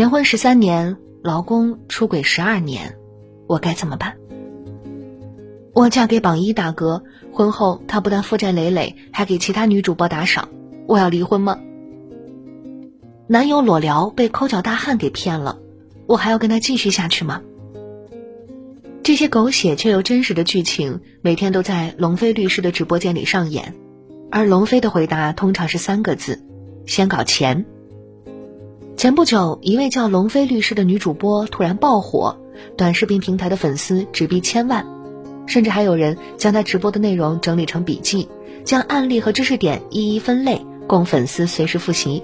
结婚十三年，老公出轨十二年，我该怎么办？我嫁给榜一大哥，婚后他不但负债累累，还给其他女主播打赏，我要离婚吗？男友裸聊被抠脚大汉给骗了，我还要跟他继续下去吗？这些狗血却又真实的剧情，每天都在龙飞律师的直播间里上演，而龙飞的回答通常是三个字：先搞钱。前不久，一位叫龙飞律师的女主播突然爆火，短视频平台的粉丝直逼千万，甚至还有人将她直播的内容整理成笔记，将案例和知识点一一分类，供粉丝随时复习。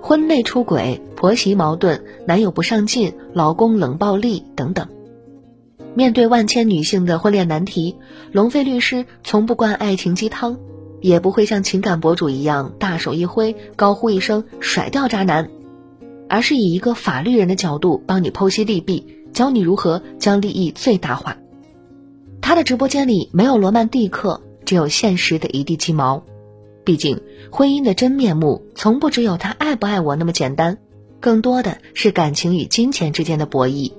婚内出轨、婆媳矛盾、男友不上进、老公冷暴力等等，面对万千女性的婚恋难题，龙飞律师从不灌爱情鸡汤，也不会像情感博主一样大手一挥，高呼一声“甩掉渣男”。而是以一个法律人的角度帮你剖析利弊，教你如何将利益最大化。他的直播间里没有罗曼蒂克，只有现实的一地鸡毛。毕竟，婚姻的真面目从不只有他爱不爱我那么简单，更多的是感情与金钱之间的博弈。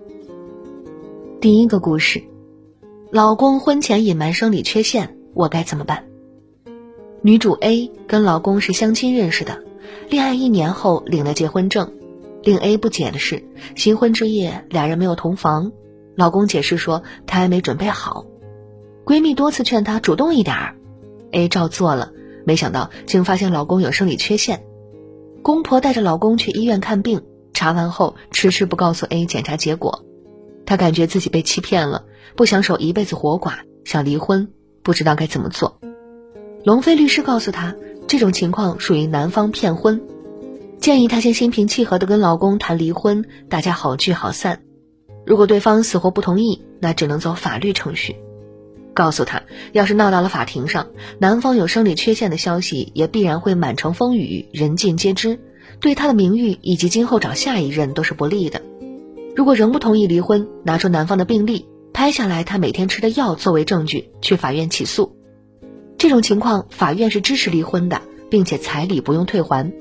第一个故事，老公婚前隐瞒生理缺陷，我该怎么办？女主 A 跟老公是相亲认识的，恋爱一年后领了结婚证。令 A 不解的是，新婚之夜俩人没有同房，老公解释说他还没准备好。闺蜜多次劝她主动一点儿，A 照做了，没想到竟发现老公有生理缺陷。公婆带着老公去医院看病，查完后迟迟不告诉 A 检查结果，她感觉自己被欺骗了，不想守一辈子活寡，想离婚，不知道该怎么做。龙飞律师告诉她，这种情况属于男方骗婚。建议她先心平气和的跟老公谈离婚，大家好聚好散。如果对方死活不同意，那只能走法律程序。告诉她，要是闹到了法庭上，男方有生理缺陷的消息也必然会满城风雨，人尽皆知，对她的名誉以及今后找下一任都是不利的。如果仍不同意离婚，拿出男方的病历，拍下来他每天吃的药作为证据，去法院起诉。这种情况，法院是支持离婚的，并且彩礼不用退还。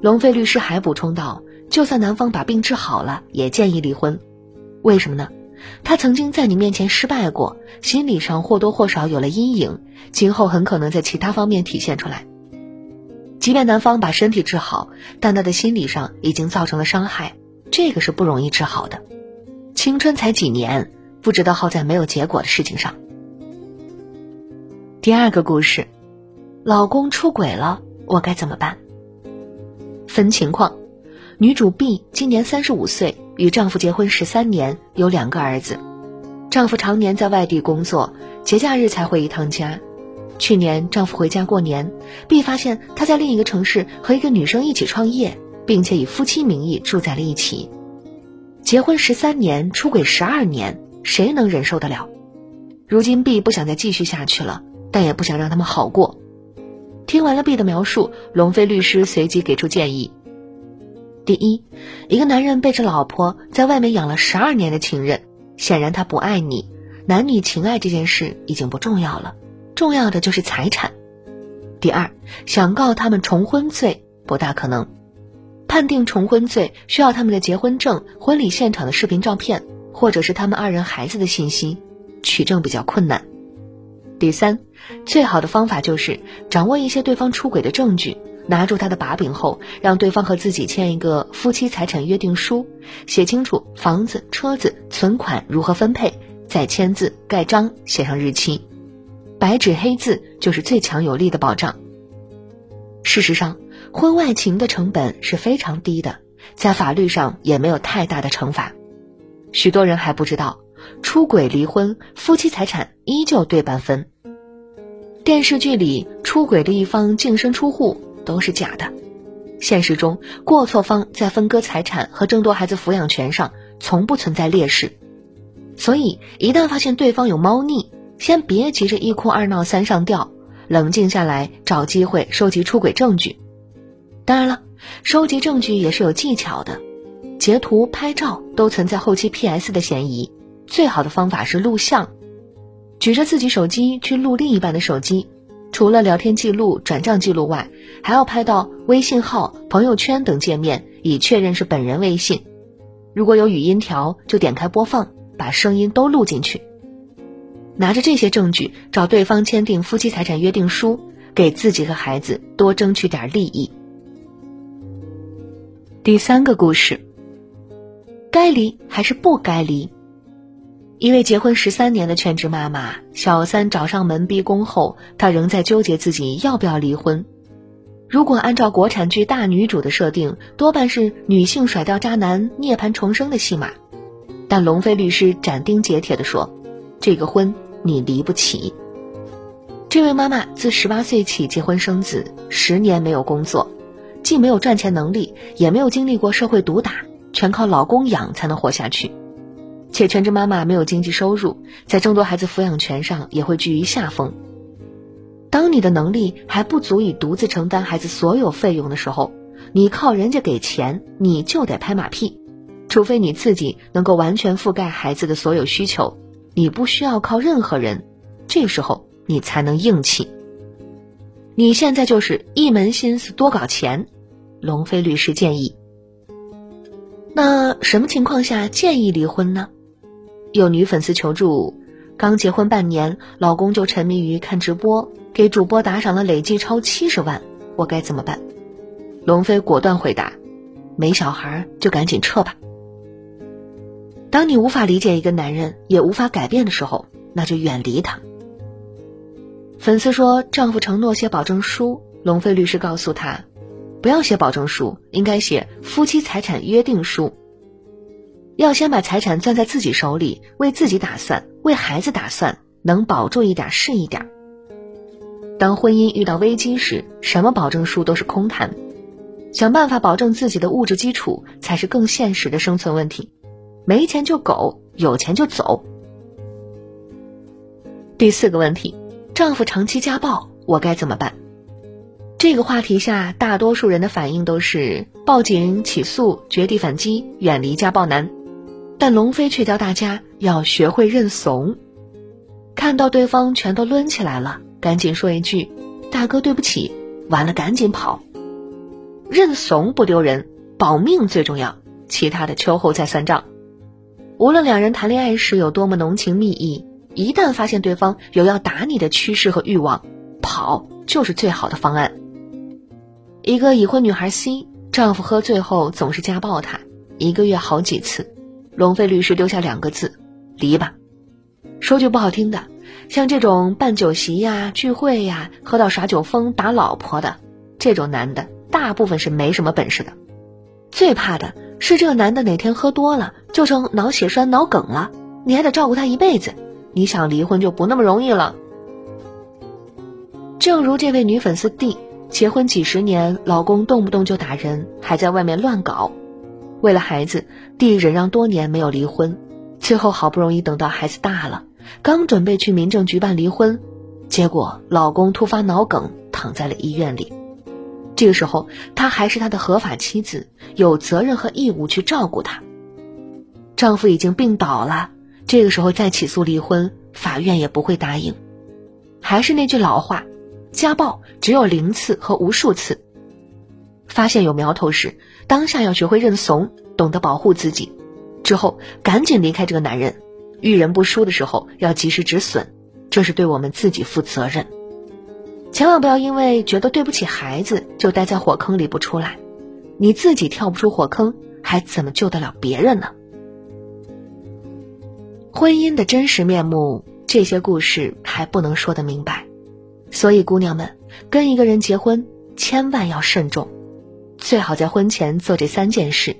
龙飞律师还补充道：“就算男方把病治好了，也建议离婚。为什么呢？他曾经在你面前失败过，心理上或多或少有了阴影，今后很可能在其他方面体现出来。即便男方把身体治好，但他的心理上已经造成了伤害，这个是不容易治好的。青春才几年，不值得耗在没有结果的事情上。”第二个故事，老公出轨了，我该怎么办？分情况，女主 B 今年三十五岁，与丈夫结婚十三年，有两个儿子。丈夫常年在外地工作，节假日才回一趟家。去年丈夫回家过年，B 发现他在另一个城市和一个女生一起创业，并且以夫妻名义住在了一起。结婚十三年，出轨十二年，谁能忍受得了？如今 B 不想再继续下去了，但也不想让他们好过。听完了 B 的描述，龙飞律师随即给出建议：第一，一个男人背着老婆在外面养了十二年的情人，显然他不爱你，男女情爱这件事已经不重要了，重要的就是财产。第二，想告他们重婚罪不大可能，判定重婚罪需要他们的结婚证、婚礼现场的视频照片，或者是他们二人孩子的信息，取证比较困难。第三，最好的方法就是掌握一些对方出轨的证据，拿住他的把柄后，让对方和自己签一个夫妻财产约定书，写清楚房子、车子、存款如何分配，再签字盖章，写上日期，白纸黑字就是最强有力的保障。事实上，婚外情的成本是非常低的，在法律上也没有太大的惩罚。许多人还不知道。出轨离婚，夫妻财产依旧对半分。电视剧里出轨的一方净身出户都是假的，现实中过错方在分割财产和争夺孩子抚养权上从不存在劣势。所以，一旦发现对方有猫腻，先别急着一哭二闹三上吊，冷静下来找机会收集出轨证据。当然了，收集证据也是有技巧的，截图、拍照都存在后期 PS 的嫌疑。最好的方法是录像，举着自己手机去录另一半的手机，除了聊天记录、转账记录外，还要拍到微信号、朋友圈等界面，以确认是本人微信。如果有语音条，就点开播放，把声音都录进去。拿着这些证据找对方签订夫妻财产约定书，给自己和孩子多争取点利益。第三个故事，该离还是不该离？一位结婚十三年的全职妈妈，小三找上门逼宫后，她仍在纠结自己要不要离婚。如果按照国产剧大女主的设定，多半是女性甩掉渣男涅槃重生的戏码。但龙飞律师斩钉截铁地说：“这个婚你离不起。”这位妈妈自十八岁起结婚生子，十年没有工作，既没有赚钱能力，也没有经历过社会毒打，全靠老公养才能活下去。且全职妈妈没有经济收入，在争夺孩子抚养权上也会居于下风。当你的能力还不足以独自承担孩子所有费用的时候，你靠人家给钱，你就得拍马屁，除非你自己能够完全覆盖孩子的所有需求，你不需要靠任何人，这时候你才能硬气。你现在就是一门心思多搞钱，龙飞律师建议。那什么情况下建议离婚呢？有女粉丝求助，刚结婚半年，老公就沉迷于看直播，给主播打赏了累计超七十万，我该怎么办？龙飞果断回答：没小孩就赶紧撤吧。当你无法理解一个男人，也无法改变的时候，那就远离他。粉丝说，丈夫承诺写保证书，龙飞律师告诉他，不要写保证书，应该写夫妻财产约定书。要先把财产攥在自己手里，为自己打算，为孩子打算，能保住一点是一点。当婚姻遇到危机时，什么保证书都是空谈，想办法保证自己的物质基础才是更现实的生存问题。没钱就苟，有钱就走。第四个问题，丈夫长期家暴，我该怎么办？这个话题下，大多数人的反应都是报警、起诉、绝地反击、远离家暴男。但龙飞却教大家要学会认怂，看到对方全都抡起来了，赶紧说一句：“大哥，对不起。”完了，赶紧跑。认怂不丢人，保命最重要，其他的秋后再算账。无论两人谈恋爱时有多么浓情蜜意，一旦发现对方有要打你的趋势和欲望，跑就是最好的方案。一个已婚女孩 C，丈夫喝醉后总是家暴她，一个月好几次。龙飞律师丢下两个字：离吧。说句不好听的，像这种办酒席呀、聚会呀、喝到耍酒疯打老婆的这种男的，大部分是没什么本事的。最怕的是这个男的哪天喝多了就成脑血栓、脑梗了，你还得照顾他一辈子。你想离婚就不那么容易了。正如这位女粉丝 D，结婚几十年，老公动不动就打人，还在外面乱搞。为了孩子，弟忍让多年没有离婚，最后好不容易等到孩子大了，刚准备去民政局办离婚，结果老公突发脑梗躺在了医院里。这个时候，她还是他的合法妻子，有责任和义务去照顾他。丈夫已经病倒了，这个时候再起诉离婚，法院也不会答应。还是那句老话，家暴只有零次和无数次。发现有苗头时，当下要学会认怂，懂得保护自己，之后赶紧离开这个男人。遇人不淑的时候，要及时止损，这是对我们自己负责任。千万不要因为觉得对不起孩子，就待在火坑里不出来。你自己跳不出火坑，还怎么救得了别人呢？婚姻的真实面目，这些故事还不能说得明白。所以，姑娘们，跟一个人结婚，千万要慎重。最好在婚前做这三件事：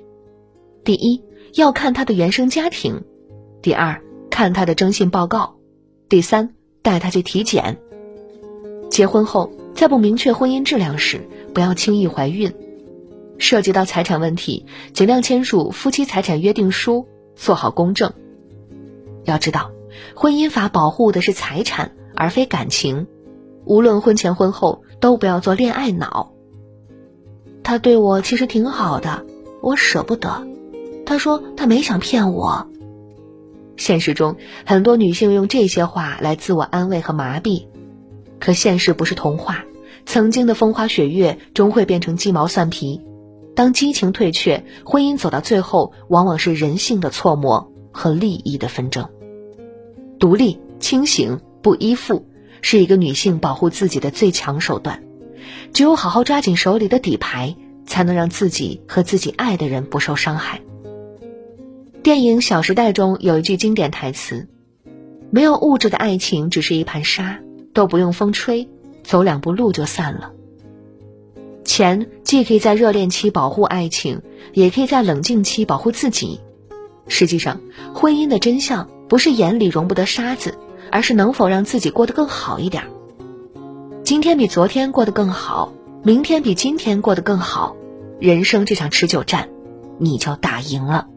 第一，要看他的原生家庭；第二，看他的征信报告；第三，带他去体检。结婚后，在不明确婚姻质量时，不要轻易怀孕。涉及到财产问题，尽量签署夫妻财产约定书，做好公证。要知道，婚姻法保护的是财产，而非感情。无论婚前婚后，都不要做恋爱脑。他对我其实挺好的，我舍不得。他说他没想骗我。现实中，很多女性用这些话来自我安慰和麻痹，可现实不是童话，曾经的风花雪月终会变成鸡毛蒜皮。当激情退却，婚姻走到最后，往往是人性的错磨和利益的纷争。独立、清醒、不依附，是一个女性保护自己的最强手段。只有好好抓紧手里的底牌，才能让自己和自己爱的人不受伤害。电影《小时代》中有一句经典台词：“没有物质的爱情只是一盘沙，都不用风吹，走两步路就散了。”钱既可以在热恋期保护爱情，也可以在冷静期保护自己。实际上，婚姻的真相不是眼里容不得沙子，而是能否让自己过得更好一点。今天比昨天过得更好，明天比今天过得更好，人生这场持久战，你就打赢了。